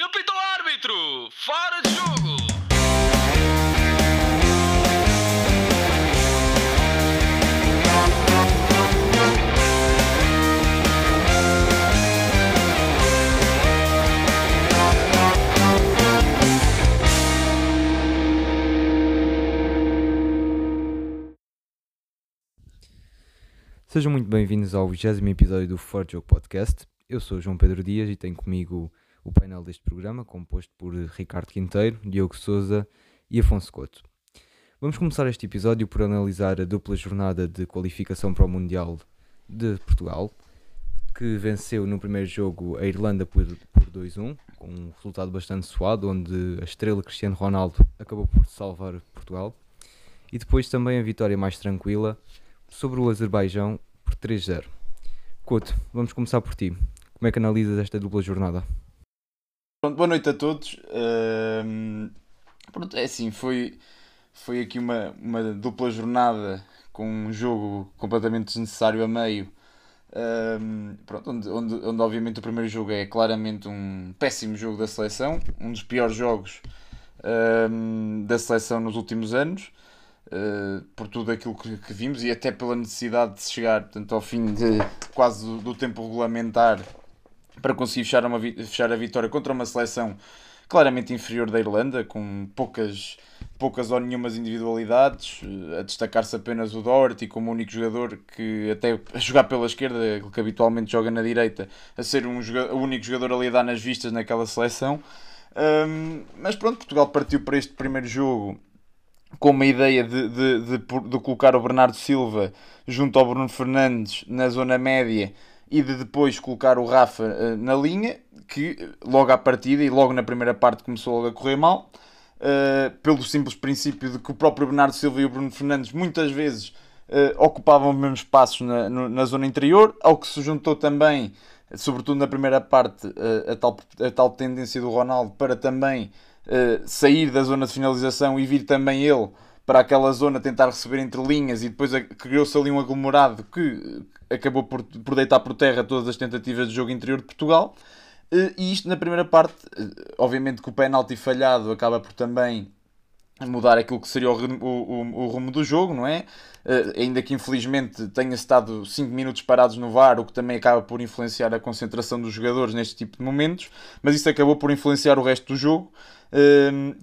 Ele pita o árbitro! Fora de jogo! Sejam muito bem-vindos ao 20 episódio do Fora de Jogo Podcast. Eu sou João Pedro Dias e tenho comigo o painel deste programa, composto por Ricardo Quinteiro, Diogo Souza e Afonso Couto. Vamos começar este episódio por analisar a dupla jornada de qualificação para o Mundial de Portugal, que venceu no primeiro jogo a Irlanda por, por 2-1, com um resultado bastante suado, onde a estrela Cristiano Ronaldo acabou por salvar Portugal, e depois também a vitória mais tranquila sobre o Azerbaijão por 3-0. Couto, vamos começar por ti. Como é que analisas esta dupla jornada? Pronto, boa noite a todos. Pronto, é assim, foi, foi aqui uma, uma dupla jornada com um jogo completamente desnecessário a meio. Pronto, onde, onde, onde obviamente o primeiro jogo é claramente um péssimo jogo da seleção, um dos piores jogos da seleção nos últimos anos. Uh, por tudo aquilo que, que vimos e até pela necessidade de chegar portanto, ao fim de quase do, do tempo regulamentar para conseguir fechar, uma, fechar a vitória contra uma seleção claramente inferior da Irlanda, com poucas, poucas ou nenhumas individualidades, eh, a destacar-se apenas o Doherty como único jogador que até a jogar pela esquerda, que habitualmente joga na direita, a ser um o único jogador ali a dar nas vistas naquela seleção. Ahm, mas pronto, Portugal partiu para este primeiro jogo com uma ideia de, de, de, de colocar o Bernardo Silva junto ao Bruno Fernandes na zona média e de depois colocar o Rafa eh, na linha, que eh, logo à partida e logo na primeira parte começou a correr mal, eh, pelo simples princípio de que o próprio Bernardo Silva e o Bruno Fernandes muitas vezes ocupavam os mesmos espaços na, na zona interior, ao que se juntou também, sobretudo na primeira parte, a, tal, a tal tendência do Ronaldo para também sair da zona de finalização e vir também ele para aquela zona tentar receber entre linhas e depois criou-se ali um aglomerado que acabou por, por deitar por terra todas as tentativas de jogo interior de Portugal. Eh, E isto na primeira parte, eh, obviamente que o penalti falhado acaba por também mudar aquilo que seria o, o, o, rumo do jogo, não é? Eh, ainda que infelizmente tenha estado 5 minutos parados no VAR, o que também acaba por influenciar a concentração dos jogadores neste tipo de momentos, mas isso acabou por influenciar o resto do jogo,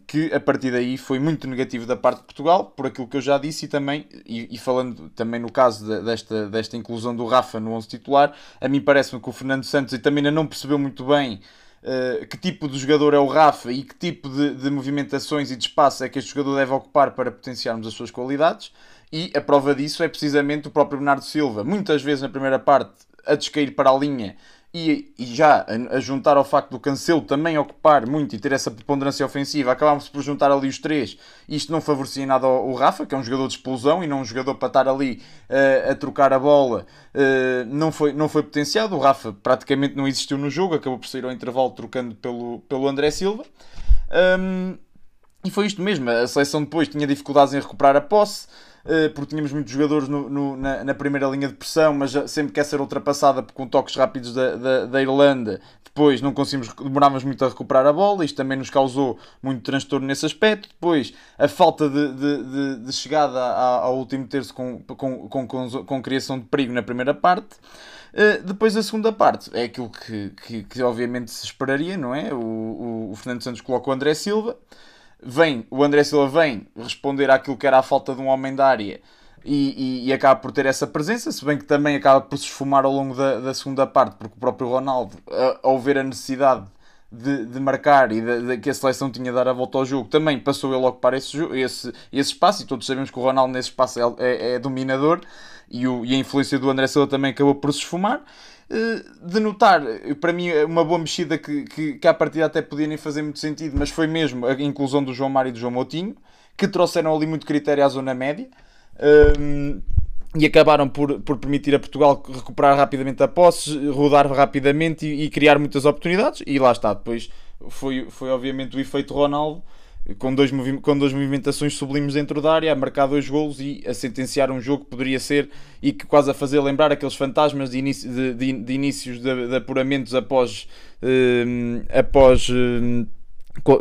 que a partir daí foi muito negativo da parte de Portugal, por aquilo que eu já disse, e também, e, e falando também no caso de- desta, desta inclusão do Rafa no 11 titular, a mim parece-me que o Fernando Santos e também ainda não percebeu muito bem Uh, que tipo de jogador é o Rafa e que tipo de, de movimentações e de espaço é que este jogador deve ocupar para potenciarmos as suas qualidades. E a prova disso é precisamente o próprio Bernardo Silva, muitas vezes na primeira parte a descair para a linha e, e já a, a juntar ao facto do Cancelo também ocupar muito e ter essa preponderância ofensiva, acabámos por juntar ali os três. Isto não favorecia nada ao Rafa, que é um jogador de explosão e não um jogador para estar ali uh, a trocar a bola. Uh, não, foi, não foi potenciado. O Rafa praticamente não existiu no jogo, acabou por sair ao intervalo trocando pelo, pelo André Silva. Um, e foi isto mesmo. A seleção depois tinha dificuldades em recuperar a posse, porque tínhamos muitos jogadores no- no- na, na primeira linha de pressão, mas sempre quer ser ultrapassada com toques rápidos da, da, da Irlanda. Depois não conseguimos, demorávamos muito a recuperar a bola, isto também nos causou muito transtorno nesse aspecto. Depois, a falta de, de, de- de chegada ao último terço com, com, com, com, com criação de perigo na primeira parte. Uh, depois a segunda parte é aquilo que, que, que obviamente se esperaria, não é? O, o, o Fernando Santos coloca o André Silva, vem, o André Silva vem responder àquilo que era a falta de um homem da área e, e, e acaba por ter essa presença, se bem que também acaba por se esfumar ao longo da, da segunda parte, porque o próprio Ronaldo, a- ao ver a necessidade de, de marcar e de, de que a seleção tinha de dar a volta ao jogo, também passou ele a ocupar esse, esse, esse espaço, e todos sabemos que o Ronaldo nesse espaço é, é- é dominador, e, o, e a influência do André Silva também acabou por se esfumar. Eh, De notar, para mim, é uma boa mexida que, que, que à partida até podia nem fazer muito sentido, mas foi mesmo a inclusão do João Mário e do João Moutinho, que trouxeram ali muito critério à zona média. Um, e acabaram por, por permitir a Portugal recuperar rapidamente a posse, rodar rapidamente e, e criar muitas oportunidades. E lá está, depois foi, foi obviamente o efeito Ronaldo com, dois com duas movimentações sublimes dentro da área, a marcar dois golos e a sentenciar um jogo que poderia ser e que quase a fazer lembrar aqueles fantasmas de, inicio, de, de, de inícios de, de, apuramentos após, uh, após uh,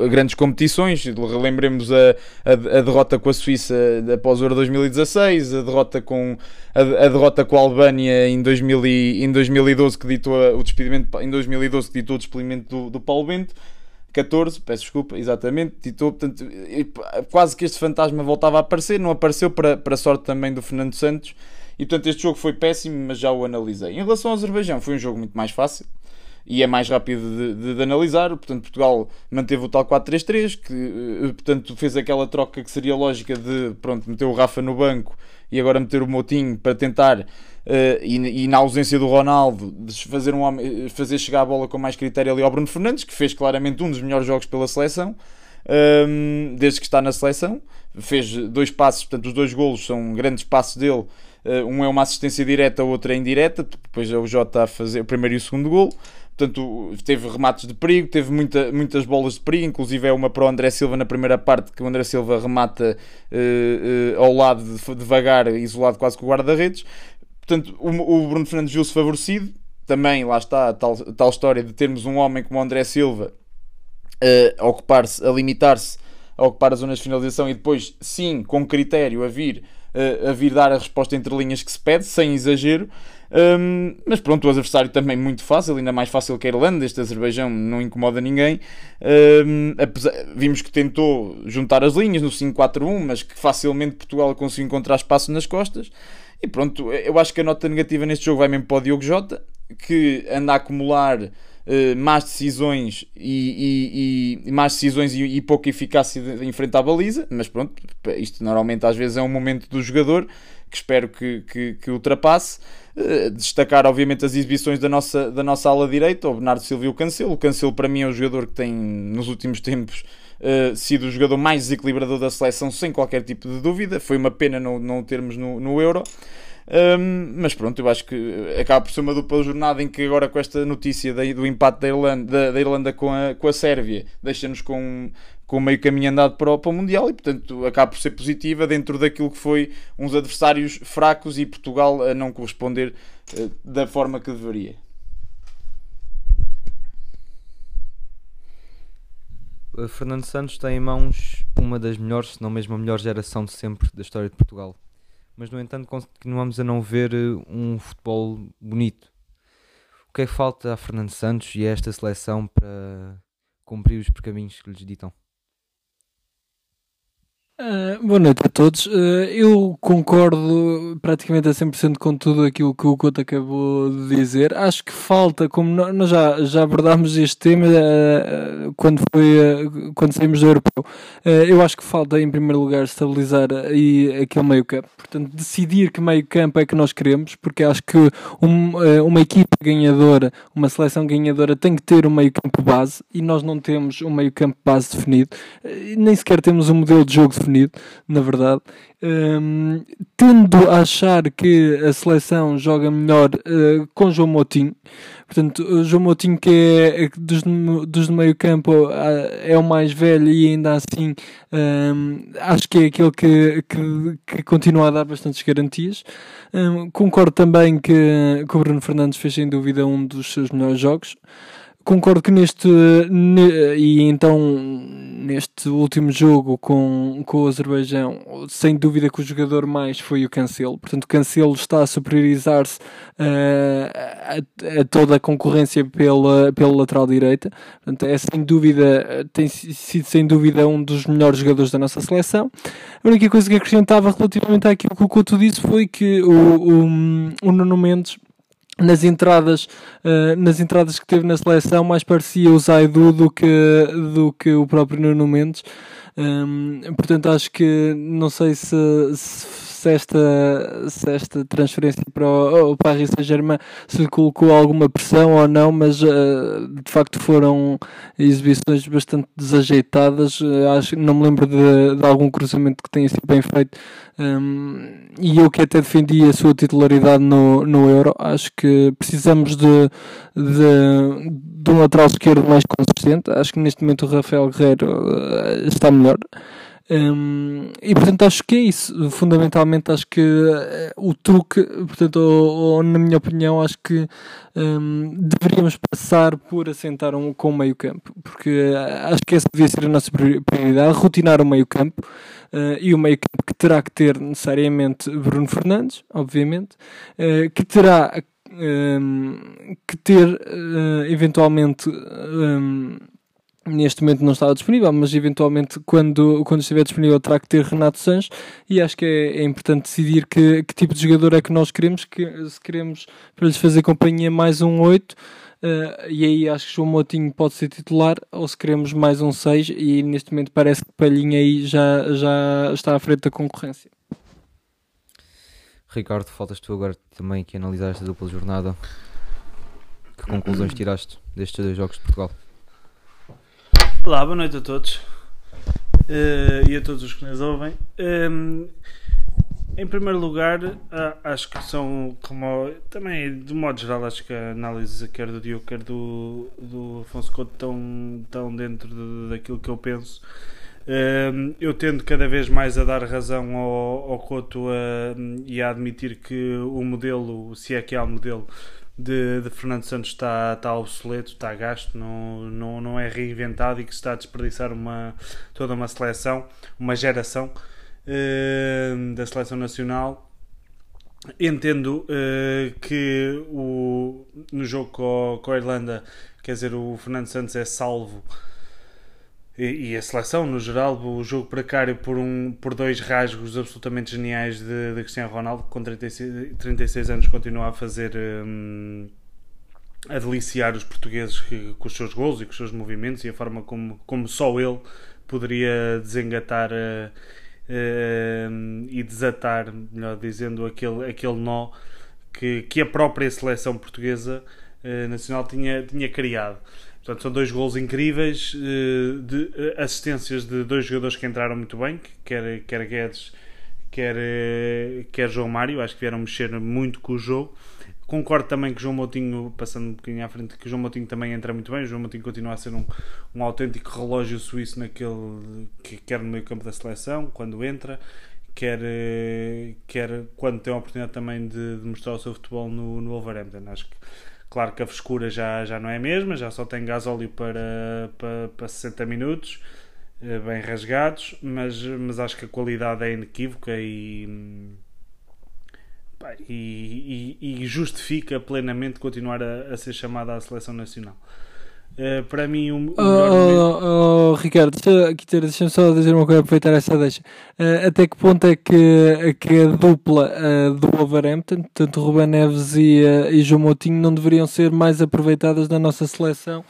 grandes competições. Relembremos a, a, a, derrota com a Suíça após o Euro 2016, a derrota com a, a derrota com a Albânia em, 2000 e, em 2012 que ditou o despedimento em 2012 que ditou o despedimento do, do Paulo Bento. 14, peço desculpa, exatamente, ditou, portanto, quase que este fantasma voltava a aparecer, não apareceu para, para sorte também do Fernando Santos, e portanto este jogo foi péssimo, mas já o analisei. Em relação ao Azerbaijão, foi um jogo muito mais fácil, e é mais rápido de, de, de analisar. Portanto, Portugal manteve o tal 4-3-3, que eh, portanto fez aquela troca que seria lógica de pronto, meter o Rafa no banco e agora meter o Motinho para tentar, uh, e, e, na ausência do Ronaldo, fazer, um homem, fazer chegar a bola com mais critério ali ao Bruno Fernandes, que fez claramente um dos melhores jogos pela seleção. Um, ehm, desde que está na seleção, fez dois passos, portanto, os dois golos são grandes passos dele. Uh, um é uma assistência direta, o outro é indireta. Depois é o Jota a fazer o primeiro e o segundo gol. Portanto, teve remates de perigo, teve muita, muitas bolas de perigo, inclusive é uma para o André Silva na primeira parte, que o André Silva remata uh, uh, ao lado, de, devagar, isolado quase com o guarda-redes. Portanto, o, o, Bruno Fernandes viu-se favorecido. Também, lá está, tal, tal história de termos um homem como o André Silva uh, a ocupar-se, a limitar-se a ocupar as zonas de finalização e depois, sim, com critério, a vir, a vir dar a resposta entre linhas que se pede, sem exagero. Um, mas pronto, o adversário também muito fácil, ainda mais fácil que a Irlanda. Este Azerbaijão não incomoda ninguém. Um, apesar, vimos que tentou juntar as linhas no 5-4-1, mas que facilmente Portugal conseguiu encontrar espaço nas costas. E pronto, eu acho que a nota negativa neste jogo vai mesmo para o Diogo Jota, que anda a acumular uh, más decisões e, e, e más decisões e, e, pouca eficácia em frente à baliza. Mas pronto, isto normalmente às vezes é um momento do jogador que espero que, que, que ultrapasse. Uh, destacar, obviamente, as exibições da nossa, da nossa ala direita, o Bernardo Silva Cancelo. O Cancelo, para mim, é o jogador que tem, nos últimos tempos, uh, sido o jogador mais desequilibrador da seleção, sem qualquer tipo de dúvida. Foi uma pena não, não o termos no, no Euro. Um, mas pronto, eu acho que acaba por ser uma dupla jornada em que agora com esta notícia da, do empate da Irlanda, da, da Irlanda com, a, com a Sérvia deixa-nos com, com meio caminho andado para o, para o Mundial e portanto acaba por ser positiva dentro daquilo que foi uns adversários fracos e Portugal a não corresponder uh, da forma que deveria. Fernando Santos tem em mãos uma das melhores, se não mesmo a melhor geração de sempre da história de Portugal mas no entanto continuamos a não ver eh, um futebol bonito. O que é que falta a Fernando Santos e a esta seleção para cumprir os percaminhos que lhes ditam? Uh, boa noite a todos. Uh, eu concordo praticamente a 100% com tudo aquilo que o Couto acabou de dizer. Acho que falta, como nós já, já abordámos este tema uh, quando, foi, quando saímos do Europeu, eu acho que falta, em primeiro lugar, estabilizar aí aquele meio campo. Portanto, decidir que meio campo é que nós queremos, porque acho que um, uma equipe ganhadora, uma seleção ganhadora, tem que ter um meio campo base e nós não temos um meio campo base definido, nem sequer temos um modelo de jogo definido definido, na verdade. Um, tendo a achar que a seleção joga melhor uh, com João Moutinho, portanto, João Moutinho que é, é dos, dos do meio campo uh, é o mais velho e ainda assim um, acho que é aquele que, que, que, continua a dar bastantes garantias. Um, concordo também que, que o Bruno Fernandes fez sem dúvida um dos seus melhores jogos concordo que neste e então neste último jogo com, com o Azerbaijão sem dúvida que o jogador mais foi o Cancelo. Portanto o Cancelo está a superiorizar-se uh, a, a, toda a concorrência pela, pela lateral direita. Portanto é sem dúvida tem sido sem dúvida um dos melhores jogadores da nossa seleção. A única coisa que acrescentava relativamente àquilo que o Couto disse foi que o, o, o Nuno Mendes nas entradas, uh, nas entradas que teve na seleção, mais parecia o Zaidu do que, do que o próprio Nuno Mendes. Portanto, acho que não sei se, se, esta, se esta transferência para o, o Paris Saint-Germain se lhe colocou alguma pressão ou não, mas uh, de facto foram exibições bastante desajeitadas. Uh, acho não me lembro de, de, algum cruzamento que tenha sido bem feito. E eu que até defendi a sua titularidade no, no Euro, acho que precisamos de, de, de um lateral esquerdo mais consistente. Acho que neste momento o Rafael Guerreiro uh, está melhor melhor. Um, e portanto acho que é isso. Fundamentalmente acho que uh, o truque, portanto, ou, ou, na minha opinião, acho que um, deveríamos passar por assentar um, com o meio campo, porque uh, acho que essa devia ser a nossa prioridade, rotinar o meio campo uh, e o meio campo que terá que ter necessariamente Bruno Fernandes, obviamente, que terá que ter eventualmente neste momento não estava disponível, mas eventualmente quando, quando estiver disponível terá que ter Renato Sanches e acho que é, é importante decidir que, que, tipo de jogador é que nós queremos, que, se queremos para lhes fazer companhia mais um 8 uh, eh, e aí acho que João Motinho pode ser titular ou se queremos mais um 6 e neste momento parece que Palhinha aí já, já está à frente da concorrência. Ricardo, faltas tu agora também aqui analisar esta dupla jornada. Que conclusões tiraste destes dois jogos de Portugal? Olá, boa noite a todos uh, e a todos os que nos ouvem. Um, ehm, em primeiro lugar, acho que são, como também de modo geral, acho que a análise quer do Diogo, quer do, do Afonso Couto estão, estão dentro de, daquilo que eu penso. Um, ehm, eu tendo cada vez mais a dar razão ao, ao Couto e a admitir que o modelo, se é que há um modelo, de, de, Fernando Santos está, está obsoleto, está gasto, não, não, não é reinventado e que está a desperdiçar uma, toda uma seleção, uma geração uh, da seleção nacional. Entendo uh, que o, no jogo com, com a Irlanda, quer dizer, o Fernando Santos é salvo e, a seleção no geral, o jogo precário por, um, por dois rasgos absolutamente geniais de, de Cristiano Ronaldo, que com 36, 36 anos continua a fazer um, a deliciar os portugueses com os seus gols e com os seus movimentos e a forma como, como só ele poderia desengatar uh, uh, e desatar, melhor dizendo, aquele, aquele nó que, que a própria seleção portuguesa uh, nacional tinha, tinha criado. Portanto, são dois gols incríveis, eh, de eh, assistências de dois jogadores que entraram muito bem, quer, quer Guedes, quer, eh, quer João Mário, acho que vieram mexer muito com o jogo. Concordo também que João Moutinho, passando um bocadinho à frente, que João Moutinho também entra muito bem. O João Moutinho continua a ser um, um autêntico relógio suíço naquele que quer no meio campo da seleção, quando entra, quer, quer quando tem a oportunidade também de, de mostrar o seu futebol no, no Wolverhampton. Acho que Claro que a frescura já, já não é a mesma, já só tem gasóleo para, para, para 60 minutos, eh, bem rasgados, mas, mas acho que a qualidade é inequívoca e, e, e, justifica plenamente continuar a, a ser chamada à seleção nacional. Uh, para mim, o, o oh, oh, oh, Ricardo, deixa, deixa-me só dizer uma coisa, aproveitar essa deixa. Uh, até que ponto é que, que a dupla uh, do Wolverhampton, tanto Ruben Neves e, e João Moutinho, não deveriam ser mais aproveitadas na nossa seleção?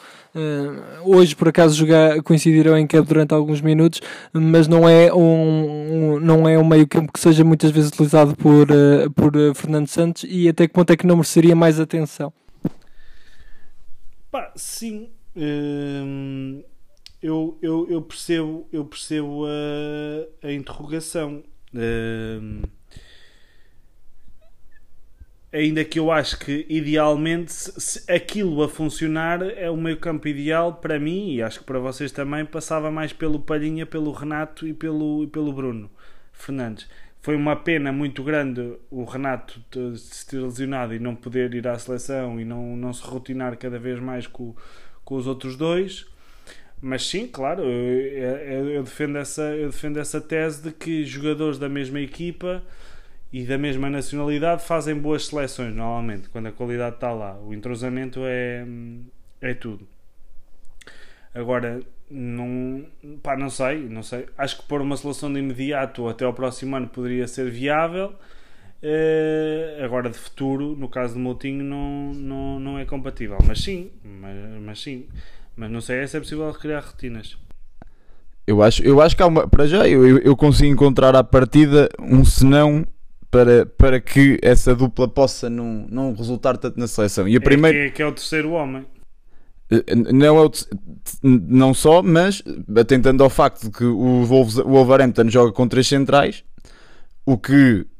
hoje, por acaso, jogar, coincidiram em campo durante alguns minutos, mas não é um, um não é um meio campo que seja muitas vezes utilizado por, por Fernando Santos e até que ponto é que não mereceria mais atenção? Pá, sim, Hum, eu, eu, eu, percebo, eu percebo a, a interrogação. Hum, ainda que eu acho que idealmente se, aquilo a funcionar é o meio campo ideal para mim e acho que para vocês também passava mais pelo Palhinha, pelo Renato e pelo, e pelo Bruno Fernandes. Foi uma pena muito grande o Renato se ter lesionado e não poder ir à seleção e não, não se rotinar cada vez mais com, com os outros dois. Mas sim, claro, eu, eu, defendo essa, eu defendo essa tese de que jogadores da mesma equipa e da mesma nacionalidade fazem boas seleções, normalmente, quando a qualidade está lá. O entrosamento é, é tudo. Agora, não, pá, não sei, não sei. Acho que pôr uma seleção de imediato até ao próximo ano poderia ser viável. Uh, agora de futuro, no caso do Moutinho, não, não, não é compatível. Mas sim, mas, mas sim. Mas não sei se é possível criar rotinas. Eu acho, eu acho que há uma. Para já, eu, eu consigo encontrar à partida um senão para, para que essa dupla possa não, não resultar tanto na seleção. E a é primeira... que, é, que é o terceiro homem. Eh, não, é o, não só, mas atentando ao facto de que o Wolverhampton joga com três centrais, o que eh, eh,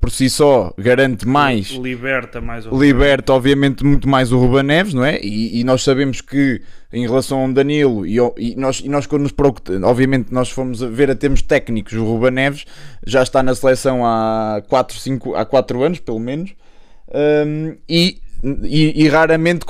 por si só garante mais Liberta mais o liberta obviamente muito mais o Ruben Neves, não é? E, e nós sabemos que em relação ao Danilo e, e nós, e nós quando nos preocup- obviamente nós fomos a ver a termos técnicos o Ruben Neves já está na seleção há 4, 5, há 4 anos pelo menos Hum, e, e, e raramente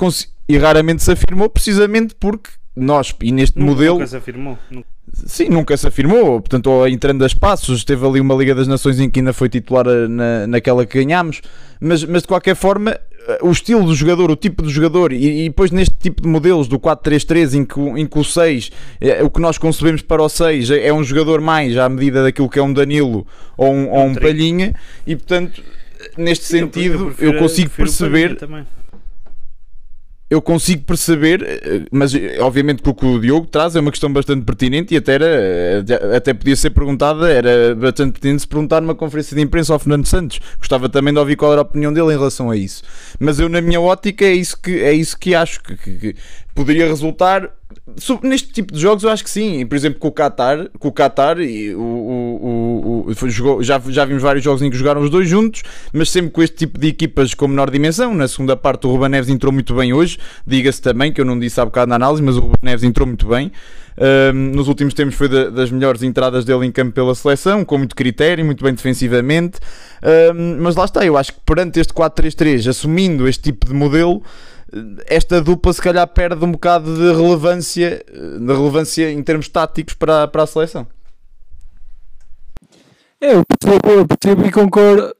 e raramente se afirmou precisamente porque nós e neste Nunca- modelo Nunca se afirmou. Nunca- Sim, nunca se afirmou, portanto, ou entrando a espaços, teve ali uma Liga das Nações em que ainda foi titular eh, na, naquela que ganhámos, mas, mas de qualquer forma, eh, o estilo do jogador, o tipo do jogador, e, e depois neste tipo de modelos do 4-3-3, em que, o- em que o 6, eh, o que nós concebemos para o 6 é, é um jogador mais à medida daquilo que é um Danilo ou um, ou um Trigo. Palhinha, e portanto, neste Sim, eu- sentido, eu, prefiro- consigo perceber. Eu consigo perceber, eh, mas eh, obviamente que o que o Diogo traz é uma questão bastante pertinente e até, era, eh, até podia ser perguntada, era bastante pertinente se perguntar numa conferência de imprensa ao Fernando Santos. Gostava também de ouvir qual era a opinião dele em relação a isso. Mas eu, na minha ótica, é isso que, é isso que acho que, que- que poderia resultar. Neste tipo de jogos, eu acho que sim. Por exemplo, com o Qatar, com o Qatar e o, o- o- o- jogou- já, já vimos vários jogos em que jogaram os dois juntos, mas sempre com este tipo de equipas com menor dimensão. Na segunda parte, o Ruben Neves entrou muito bem hoje. Diga-se também, que eu não disse há bocado na análise, mas o Ruben Neves entrou muito bem. Ahm, nos últimos tempos foi da- das melhores entradas dele em campo pela seleção, com muito critério, muito bem defensivamente. Ahm, mas lá está, eu acho que perante este 4-3-3, assumindo este tipo de modelo, esta dupla se calhar perde um bocado de relevância, eh, de relevância em termos táticos para, para a seleção. É, eu percebo, eu percebo e concordo.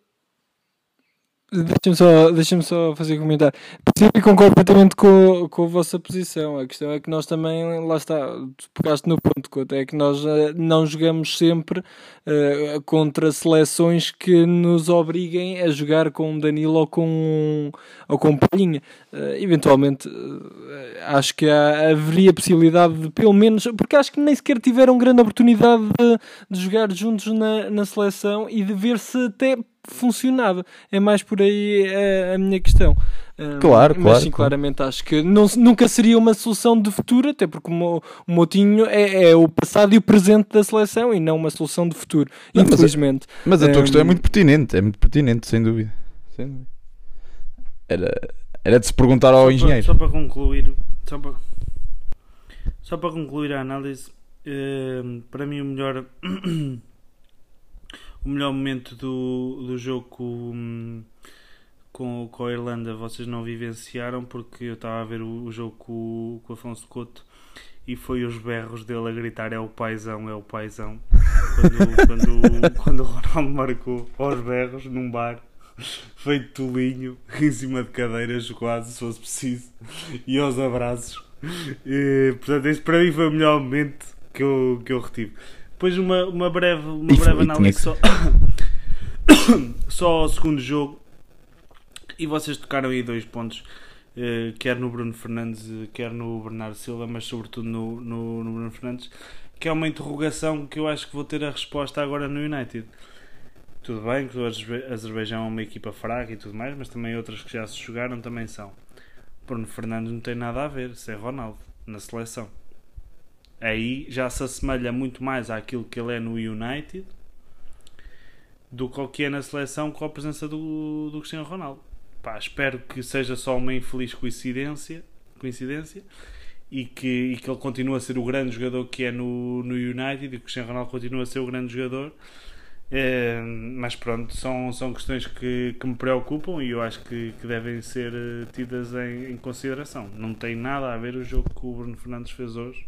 Deixa-me só, deixa só fazer um comentário. Percebo e concordo completamente com, com a vossa posição. A questão é que nós também, lá está, tu pegaste no ponto, é que nós eh, não jogamos sempre eh, contra seleções que nos obriguem a jogar com um Danilo ou com, ou com Palhinha. Eh, eventualmente, eh, acho que há, haveria possibilidade de, pelo menos, porque acho que nem sequer tiveram grande oportunidade de, de jogar juntos na, na seleção e de ver se até funcionava. É mais por aí eh, a, minha questão. Um, Claro, mas claro, sim, claro. claramente acho que não, nunca seria uma solução de futuro, até porque o, o Motinho é, é o passado e o presente da seleção e não uma solução de futuro, Não, mas é- infelizmente. Mas a tua Hum. questão é muito pertinente, é muito pertinente, sem dúvida. Sem dúvida. Era, era de se perguntar ao Só para- engenheiro. Só para concluir, só para, só para concluir a análise, eh, para mim o melhor o melhor momento do, do jogo com, com, com a Irlanda vocês não vivenciaram porque eu estava a ver o, o jogo com, com o Afonso Couto e foi os berros dele a gritar é o paizão, é o paizão. Quando, quando, quando o Ronaldo marcou aos berros num bar feito tolinho em cima de cadeiras quase se fosse preciso e aos abraços. E, portanto esse para mim foi o melhor momento que eu, que eu retive. Depois uma, uma breve, uma breve análise só, só ao segundo jogo e vocês tocaram aí dois pontos eh, quer no Bruno Fernandes quer no Bernardo Silva mas sobretudo no, no, no Bruno Fernandes que é uma interrogação que eu acho que vou ter a resposta agora no United tudo bem que o Azerbaijão é uma equipa fraca e tudo mais, mas também outras que já se jogaram também são. Bruno Fernandes não tem nada a ver, se é Ronaldo, na seleção. Aí já se assemelha muito mais àquilo que ele é no United do que ao que é na seleção com a presença do, do Cristiano Ronaldo. Pá, espero que seja só uma infeliz coincidência, coincidência e, que, e que ele continue a ser o grande jogador que é no, no United e que o Cristiano Ronaldo continue a ser o grande jogador. É, mas pronto, são, são questões que, que me preocupam e eu acho que, que devem ser eh, tidas em, em consideração. Não tem nada a ver o jogo que o Bruno Fernandes fez hoje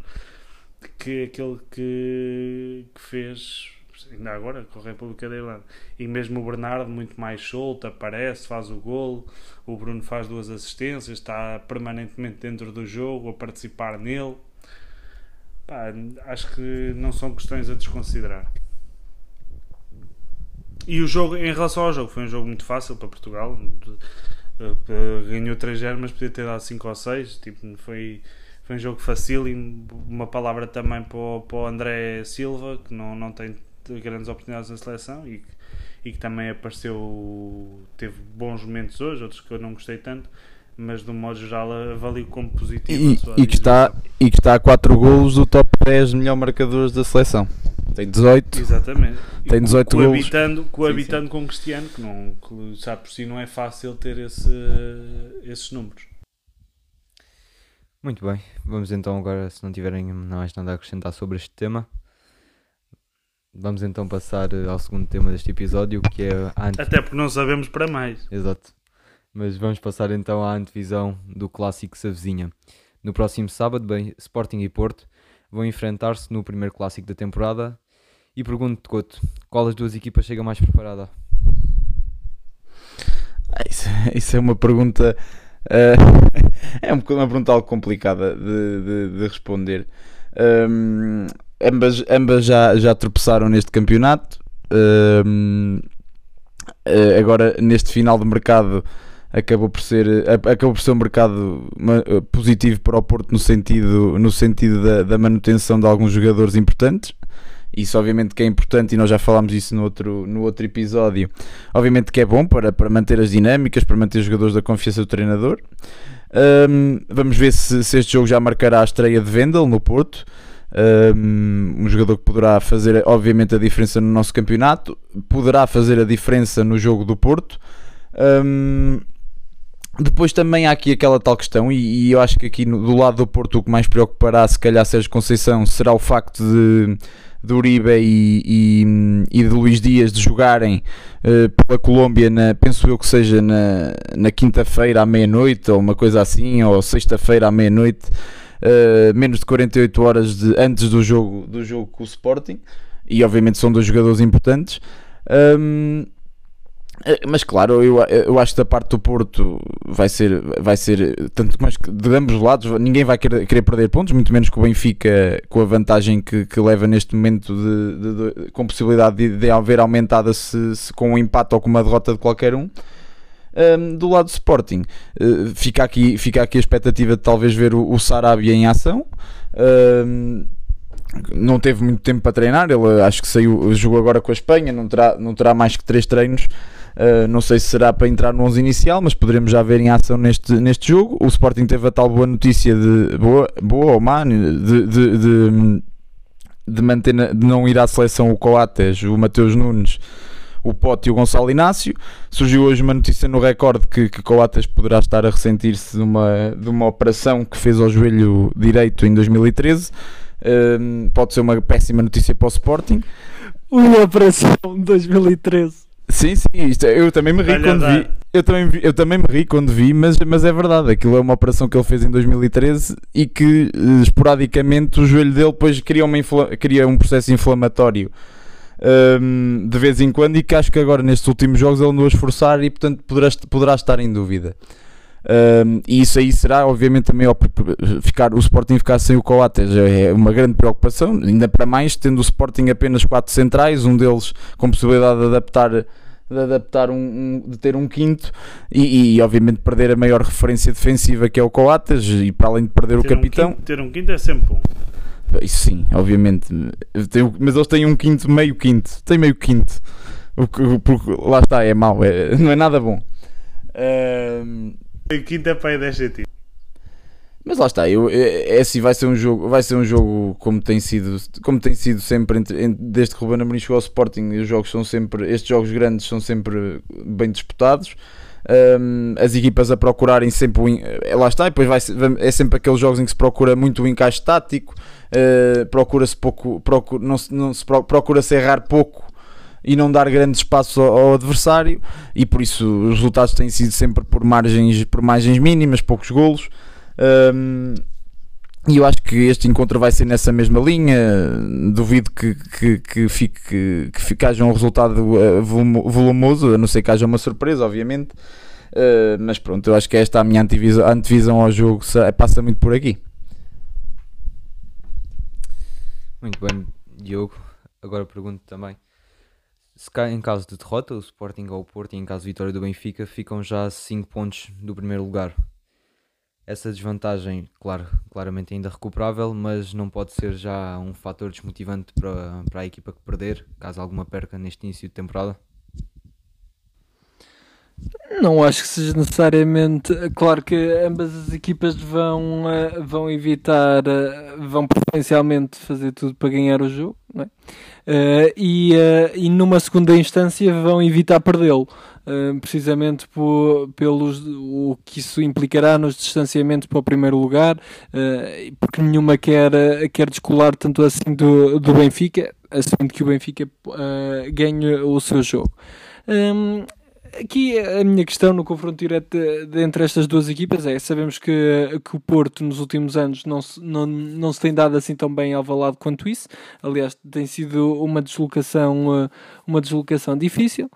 que aquele que, que fez ainda agora com a República da Irlanda. E mesmo o Bernardo, muito mais solto, aparece, faz o golo. O Bruno faz duas assistências, está permanentemente dentro do jogo, a participar nele. Pá, acho que não são questões a desconsiderar. E o jogo, em relação ao jogo, foi um jogo muito fácil para Portugal. Uh, Ganhou 3-0, mas podia ter dado 5 ou 6. Tipo, foi, foi um jogo fácil. E uma palavra também para o, para o André Silva, que não, não tem grandes oportunidades na seleção e, que- e que também apareceu. Teve bons momentos hoje, outros que eu não gostei tanto. Mas de um modo geral, avalio como positivo. E, a sua e que está, e que está a 4 golos do top 10 melhor marcadores da seleção. tem 18. Exatamente. Tem 18 golos. coabitando, coabitando com o Cristiano, que, não, que já por si não é fácil ter esse, esses números. Muito bem, vamos então agora, se não tiverem mais nada a acrescentar sobre este tema, vamos então passar eh, ao segundo tema deste episódio, que é a ante... Até porque não sabemos para mais. Exato. Mas vamos passar então à antevisão do clássico Savezinha. No próximo sábado, bem, Sporting e Porto vão enfrentar-se no primeiro clássico da temporada. E pergunto-te, Couto, qual das duas equipas chega mais preparada? Ah, Isso, isso é uma pergunta. eh, é um uma pergunta algo complicada de, de- de responder. Hum, ambas ambas já, já tropeçaram neste campeonato. Eh, agora, neste final de mercado, acabou por ser, eh, acabou por ser um mercado eh, positivo para o Porto no sentido, no sentido da, da manutenção de alguns jogadores importantes. Isso obviamente que é importante e nós já falámos isso no outro, no outro episódio. Obviamente que é bom para, para manter as dinâmicas, para manter os jogadores da confiança do treinador. Hum, vamos ver se, se este jogo já marcará a estreia de Vendel no Porto. Um, jogador que poderá fazer, obviamente, a diferença no nosso campeonato, poderá fazer a diferença no jogo do Porto. Um, depois também há aqui aquela tal questão, e, e eu acho que aqui no- do lado do Porto o que mais preocupará, se calhar, Sérgio Conceição, será o facto de, de Uribe e, e, e de Luís Dias de jogarem eh, pela Colômbia, na, penso eu que seja na, na quinta-feira à meia-noite, ou uma coisa assim, ou sexta-feira à meia-noite, eh, menos de 48 horas de, antes do jogo, do jogo com o Sporting, e obviamente são dois jogadores importantes. Hum, eh, mas claro, eu, eu acho que da parte do Porto vai ser, vai ser tanto mais que de ambos os lados, ninguém vai querer, querer perder pontos, muito menos que o Benfica com a vantagem que, que leva neste momento de, de- de- com possibilidade de, de haver aumentada se, se com um empate ou com uma derrota de qualquer um. Um, do lado do Sporting, uh, fica, aqui, fica aqui a expectativa de talvez ver o, o Sarabia em ação. Um, não teve muito tempo para treinar, ele acho que saiu, jogou agora com a Espanha, não terá, não terá mais que três treinos. Uh, não sei se será para entrar no 11 inicial, mas poderemos já ver em ação neste, neste jogo. O Sporting teve a tal boa notícia de boa, boa ou má de, de, de, de manter de não ir à seleção o Coates, o Mateus Nunes, o Pote e o Gonçalo Inácio. Surgiu hoje uma notícia no recorde que, que Coates poderá estar a ressentir-se de uma, de uma operação que fez ao joelho direito em 2013. Um, pode ser uma péssima notícia para o Sporting. Uma operação 2013. Sim, sim, isto, é- eu também me ri Vai-lhe quando dar. vi. Eu também, vi- eu também me ri quando vi, mas, mas é verdade. Aquilo é uma operação que ele fez em 2013 e que eh, esporadicamente o joelho dele depois cria, uma infla- cria um processo inflamatório hum, de vez em quando e que acho que agora nestes últimos jogos ele andou a esforçar e portanto poderá, poderá estar em dúvida. Hum, e isso aí será, obviamente, também ficar, o Sporting ficar sem o Coates é uma grande preocupação, ainda para mais tendo o Sporting apenas quatro centrais, um deles com possibilidade de adaptar, de, adaptar um, um- de ter um quinto e, e, obviamente perder a maior referência defensiva que é o Coates e para além de perder o Ter um capitão, quinto- ter um quinto é sempre bom. Isso sim, obviamente. Tem mas eles têm um quinto, meio quinto. Tem meio quinto. O que, porque lá está, é mau, é- não é nada bom. O quinto é para aí 10 centímetros. mas lá está, eu, é, é assim, vai ser um jogo, vai ser um jogo como tem sido, como tem sido sempre entre, entre- desde que o Ruben Amorim chegou ao Sporting, os jogos são sempre, estes jogos grandes são sempre bem disputados. Ahm, as equipas a procurarem sempre o, en- eh, lá está, e depois vai, é sempre aqueles jogos em que se procura muito o encaixe tático, eh, procura-se pouco, procura, não se, não se pro- procura-se errar pouco e não dar grande espaço ao, ao adversário e por isso os resultados têm sido sempre por margens, por margens mínimas, poucos golos. Um, e eu acho que este encontro vai ser nessa mesma linha. Duvido que, que, que fique que, fique, haja um resultado eh, volumo- volumoso, a não ser que haja uma surpresa, obviamente. Uh, mas pronto, eu acho que esta é a minha antevisão, antevisão ao jogo se- passa muito por aqui. Muito bem, Diogo. Agora pergunto também. Se em caso de derrota, o Sporting ou o Porto, e em caso de vitória do Benfica, ficam já a 5 pontos do primeiro lugar. Essa desvantagem, claro, claramente ainda recuperável, mas não pode ser já um fator desmotivante para, para a equipa que perder, caso alguma perca neste início de temporada. Não acho que seja necessariamente. Claro que ambas as equipas vão, eh, vão evitar, eh, vão preferencialmente fazer tudo para ganhar o jogo, é? Eh, e, e numa segunda instância vão evitar perdê-lo, precisamente por, pelos, o que isso implicará nos distanciamentos para o primeiro lugar, porque nenhuma quer, quer descolar tanto assim do, do Benfica, assumindo que o Benfica ganhe o seu jogo. Hum, Aqui a minha questão no confronto direto entre estas duas equipas é: sabemos que, que o Porto nos últimos anos não se, não, não se tem dado assim tão bem ao lado quanto isso. Aliás, tem sido uma deslocação, eh, uma deslocação difícil.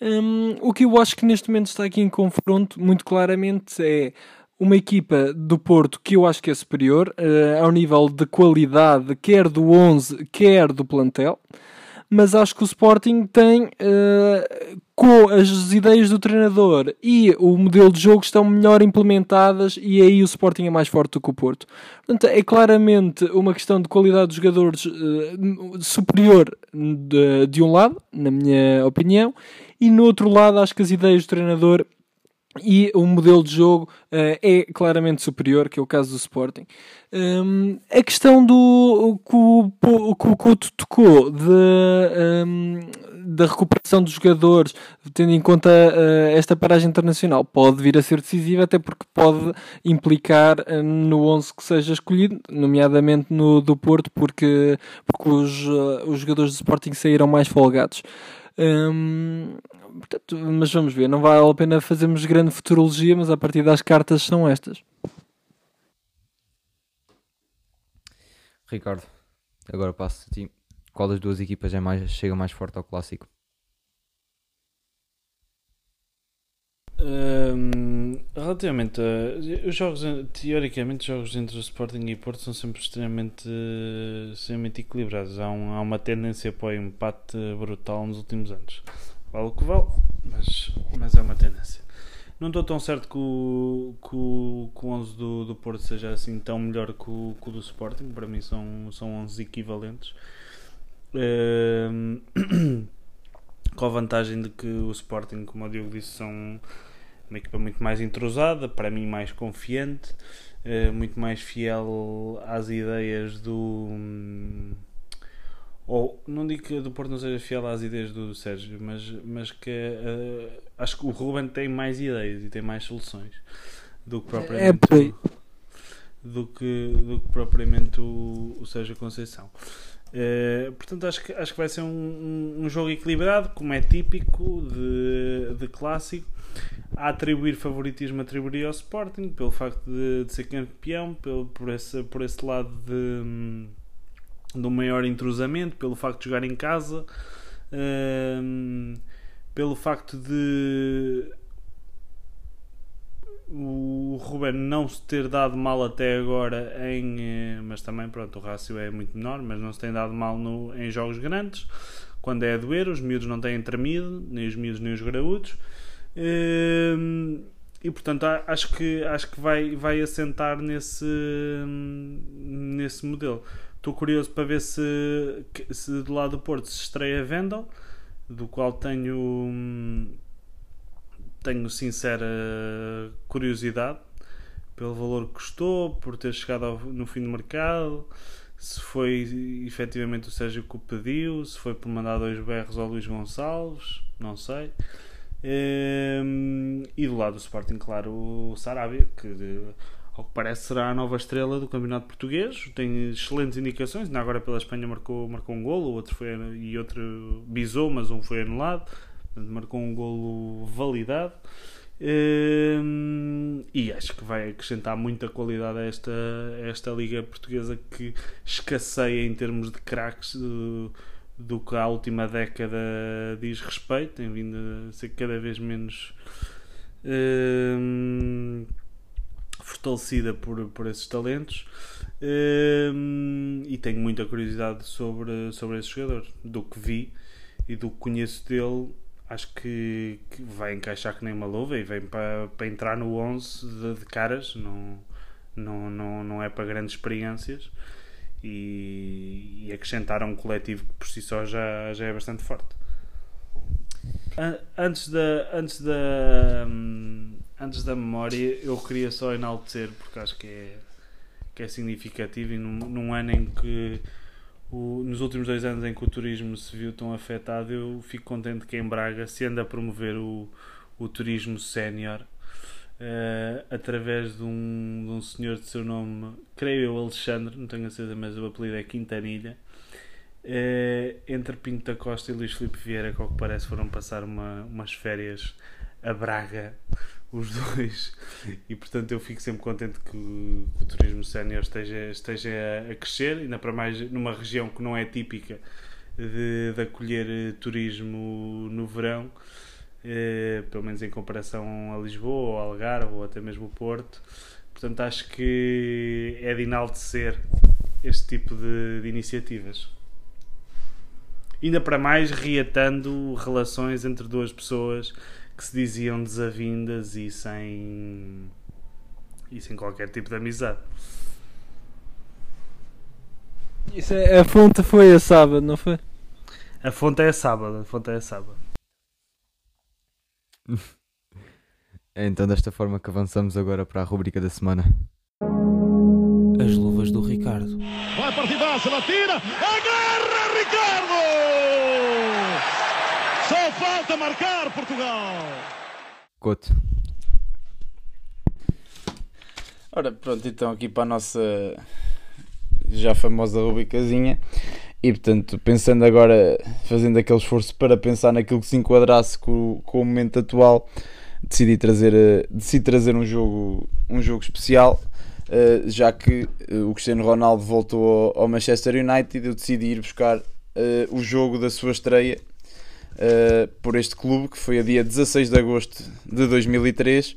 Hum, o que eu acho que neste momento está aqui em confronto, muito claramente, é uma equipa do Porto que eu acho que é superior eh, ao nível de qualidade, quer do 11, quer do plantel mas acho que o Sporting tem, eh, com as ideias do treinador e o modelo de jogo estão melhor implementadas e aí o Sporting é mais forte do que o Porto. Portanto, é claramente uma questão de qualidade dos jogadores eh, superior de, de um lado, na minha opinião, e no outro lado acho que as ideias do treinador e o modelo de jogo eh, é claramente superior, que é o caso do Sporting. Hum, a questão do que o, Couto tocou de, hum, da recuperação dos jogadores, tendo em conta eh, esta paragem internacional, pode vir a ser decisiva, até porque pode implicar eh, no 11 que seja escolhido, nomeadamente no do Porto, porque, porque os, os jogadores do Sporting saíram mais folgados. Hum, portanto, mas vamos ver, não vale a pena fazermos grande futurologia, mas a partir das cartas são estas. Ricardo, agora passo a ti. Qual das duas equipas é mais, chega mais forte ao clássico? Hum, relativamente a os jogos, teoricamente, os jogos entre o Sporting e Porto são sempre extremamente, extremamente equilibrados. Há, um- há uma tendência para o empate brutal nos últimos anos. Vale o que vale, mas, mas é uma tendência. Não estou tão certo que o, que o, que o 11 do, do Porto seja assim tão melhor que o, que o do Sporting. Para mim são, são 11 equivalentes. Hum, com a vantagem de que o Sporting, como o Diogo disse, são uma equipa muito mais entrosada, para mim mais confiante, eh, muito mais fiel às ideias do. Ou não digo que do Porto não seja fiel às ideias do Sérgio, mas, mas que eh, acho que o Ruben tem mais ideias e tem mais soluções do que propriamente, É do que, do que propriamente o, o Sérgio Conceição. Eh, portanto, acho que, acho que vai ser um, um- um jogo equilibrado, como é típico de, de clássico. A atribuir favoritismo, atribuiria ao Sporting, pelo facto de, de ser campeão, pelo, por, esse, por esse lado de, hum, de um maior entrosamento, pelo facto de jogar em casa, hum, pelo facto de o Ruben não se ter dado mal até agora em eh, mas também pronto, o rácio é muito menor mas não se tem dado mal no, em jogos grandes quando é a doer, os miúdos não têm tremido nem os miúdos nem os graúdos Hum, e portanto acho que acho que vai, vai assentar nesse nesse modelo estou curioso para ver se, se do lado do Porto se estreia Vendel do qual tenho tenho sincera curiosidade pelo valor que custou, por ter chegado ao- no fim do mercado, se foi efetivamente o Sérgio que o pediu, se foi por mandar dois berros ao Luís Gonçalves, não sei. Ehm, e do lado do Sporting, claro, o Sarabia, que ao que parece será a nova estrela do Campeonato Português, tem excelentes indicações, ainda agora pela Espanha marcou, marcou um golo, outro foi e outro bisou, mas um foi anulado. Marcou um golo validado. Hum, e acho que vai acrescentar muita qualidade a esta, a esta Liga Portuguesa que escasseia em termos de craques do, do que a última década diz respeito, tem vindo a ser cada vez menos hum, fortalecida por, por esses talentos Hum, e tenho muita curiosidade sobre, sobre esse jogador, do que vi e do que conheço dele acho que, que vai encaixar que nem uma luva e vem para, para entrar no 11 de, de caras, não, não, não, não é para grandes experiências e, e acrescentar a um coletivo que por si só já, já é bastante forte. An- Antes da, antes da, hum, antes da memória, eu queria só enaltecer, porque acho que é, que é significativo e num, num ano em que, o- nos últimos dois anos em que o turismo se viu tão afetado, eu fico contente que em Braga se anda a promover o, o turismo sénior eh, através de um, de um senhor de seu nome, creio eu, Alexandre, não tenho a certeza, mas o apelido é Quintanilha. Eh, entre Pinto da Costa e Luís Filipe Vieira, que ao que parece foram passar uma, umas férias a Braga, os dois, e portanto eu fico sempre contente que, o- que o turismo sénior esteja, esteja a, crescer, ainda para mais numa região que não é típica de, de acolher eh, turismo no verão, eh, pelo menos em comparação a Lisboa, ou Algarve, ou até mesmo o Porto. Portanto, acho que é de enaltecer este tipo de, de iniciativas. Ainda para mais reatando relações entre duas pessoas que se diziam desavindas e sem, e sem qualquer tipo de amizade. Isso é, a fonte foi a sábado, não foi? A fonte é sábado, a fonte é sábado. É então desta forma que avançamos agora para a rubrica da semana. As luvas do Ricardo. Vai partidaça, ela tira, agarra Ricardo! Falta marcar Portugal! Couto. Ora, pronto, então aqui para a nossa já famosa rubricazinha. E portanto, pensando agora, fazendo aquele esforço para pensar naquilo que se enquadrasse com, o- com o momento atual, decidi trazer, eh, decidi trazer um jogo, um jogo especial. eh, já que eh, o Cristiano Ronaldo voltou ao, ao Manchester United, eu decidi ir buscar o jogo da sua estreia eh, por este clube, que foi a dia 16 de agosto de 2003.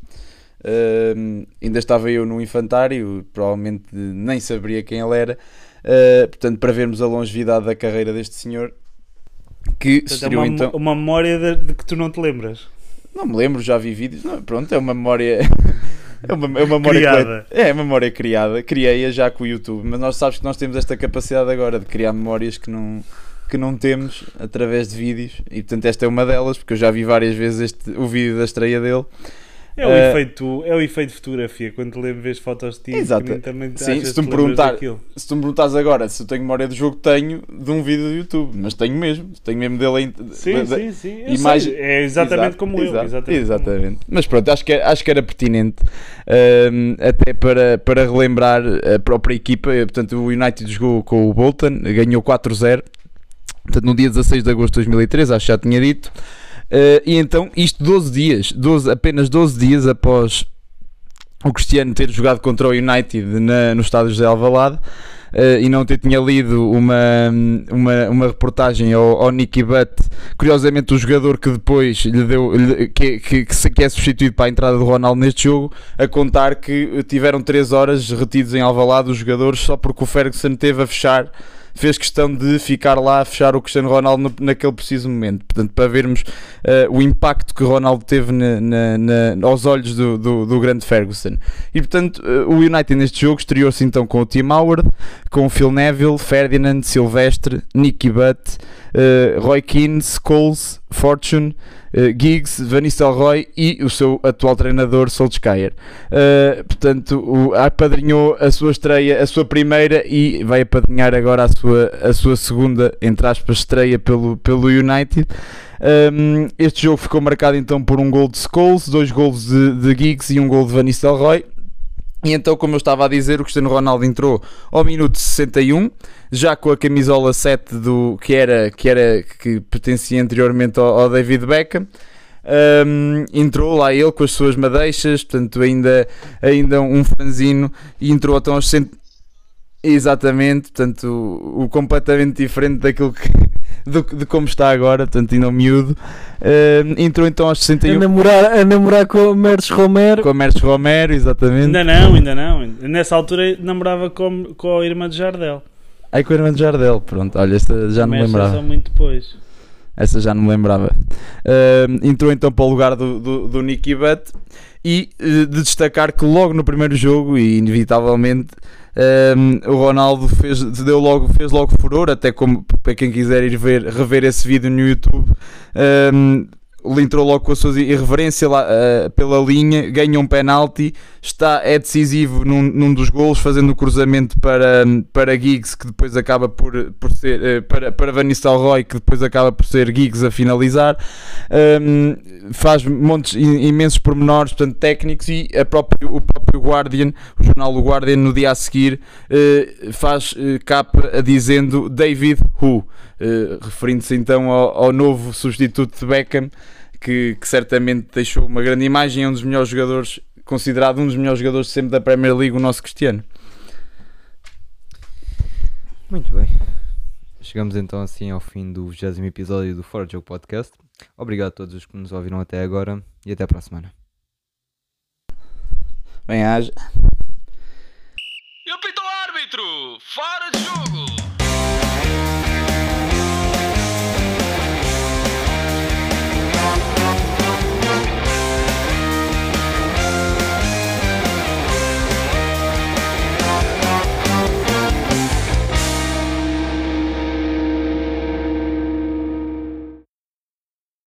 Uh, ainda estava eu no infantário, provavelmente nem saberia quem ele era. Uh, portanto, para vermos a longevidade da carreira deste senhor, que Portanto, é uma, então. uma memória de, de que tu não te lembras. Não me lembro, já vi vídeos. Não, pronto, é uma memória. É uma, é uma memória Criada. colete- É uma memória criada. Criei-a já com o YouTube, mas nós sabes que nós temos esta capacidade agora de criar memórias que não, que não temos através de vídeos. E portanto, esta é uma delas, porque eu já vi várias vezes este, o vídeo da estreia dele. É o, Eh, efeito, é o efeito de fotografia. Quando te lembras vês fotos de ti, Exato. também- Sim, se tu me perguntar- se tu me perguntares agora se eu tenho memória do jogo, tenho de um vídeo do YouTube, mas tenho mesmo, tenho mesmo dele em, Sim, sim, sim. Imagem- É exatamente Exato, como eu. exato, Exatamente. como exatamente. Mas pronto, acho que, acho que era pertinente hum, até para, para relembrar a própria equipa. Portanto, o United jogou com o Bolton, ganhou 4-0. Portanto, no dia 16 de agosto de 2013, acho que já tinha dito. Eh, e então, isto 12 dias, 12, apenas 12 dias após o Cristiano ter jogado contra o United na, no estádio José Alvalade eh, e não ter tinha lido uma, uma, uma reportagem ao, ao Nicky Butt, curiosamente o jogador que depois lhe deu, lhe- que, que, que é substituído para a entrada do Ronaldo neste jogo, a contar que tiveram 3 horas retidos em Alvalade os jogadores só porque o Ferguson teve a fechar fez questão de ficar lá a fechar o Cristiano Ronaldo naquele preciso momento. Portanto, para vermos eh, o impacto que Ronaldo teve na- na- na- aos olhos do, do, do grande Ferguson. E portanto, eh, o United neste jogo estreou-se então com o Tim Howard, com o Phil Neville, Ferdinand, Silvestre, Nicky Butt, eh, Roy Keane, Scholes, Fortune, Giggs, Van Nistelrooy e o seu atual treinador Solskjaer. Uh, portanto, o, apadrinhou a sua estreia, a sua primeira e vai apadrinhar agora a sua, a sua segunda, entre aspas, estreia pelo, pelo United. Um, este jogo ficou marcado então por um gol de Scholes, dois gols de, de Giggs e um gol de Van Nistelrooy. E então, como eu estava a dizer, o Cristiano Ronaldo entrou ao minuto 61, já com a camisola 7 do, que, era, que, era, que pertencia anteriormente ao, ao David Beckham. Um, entrou lá ele com as suas madeixas, portanto, ainda, ainda um franzino, e entrou então aos 100. Exatamente, portanto, o, o completamente diferente daquilo que. Do- de como está agora, portanto, ainda um miúdo. Um, entrou então aos A 61 namorar, a namorar com o Mertes Romero. com a Mercedes Romero, exatamente. Ainda não, ainda não. Nessa altura namorava com, com a irmã de Jardel. Aí com a irmã de Jardel, pronto, olha, esta já não me lembrava. só muito depois. Essa já não me lembrava. Ahm, entrou então para o lugar do, do, do Nicky Butt e eh, de destacar que logo no primeiro jogo, e inevitavelmente, ahm, o Ronaldo fez, deu logo, fez logo furor, até como para quem quiser ir ver, rever esse vídeo no YouTube. ahm, ele entrou logo com a sua irreverência lá, eh, pela linha, ganha um penalti, está, é decisivo num, num dos golos, fazendo o cruzamento para, para Giggs, que depois acaba por, por ser, eh, para, para Van Nistelrooy, que depois acaba por ser Giggs a finalizar. Um, faz montes, imensos pormenores, portanto, técnicos, e a próprio, o próprio Guardian, o jornal do Guardian, no dia a seguir, eh, faz capa dizendo David Who, referindo-se então ao, ao novo substituto de Beckham, que, que certamente deixou uma grande imagem, é um dos melhores jogadores, considerado um dos melhores jogadores sempre da Premier League, o nosso Cristiano. Muito bem. Chegamos então assim ao fim do 20 episódio do Fora de Jogo Podcast. Obrigado a todos os que nos ouviram até agora e até para a semana. Bem, haja. E apita o árbitro! Fora de jogo!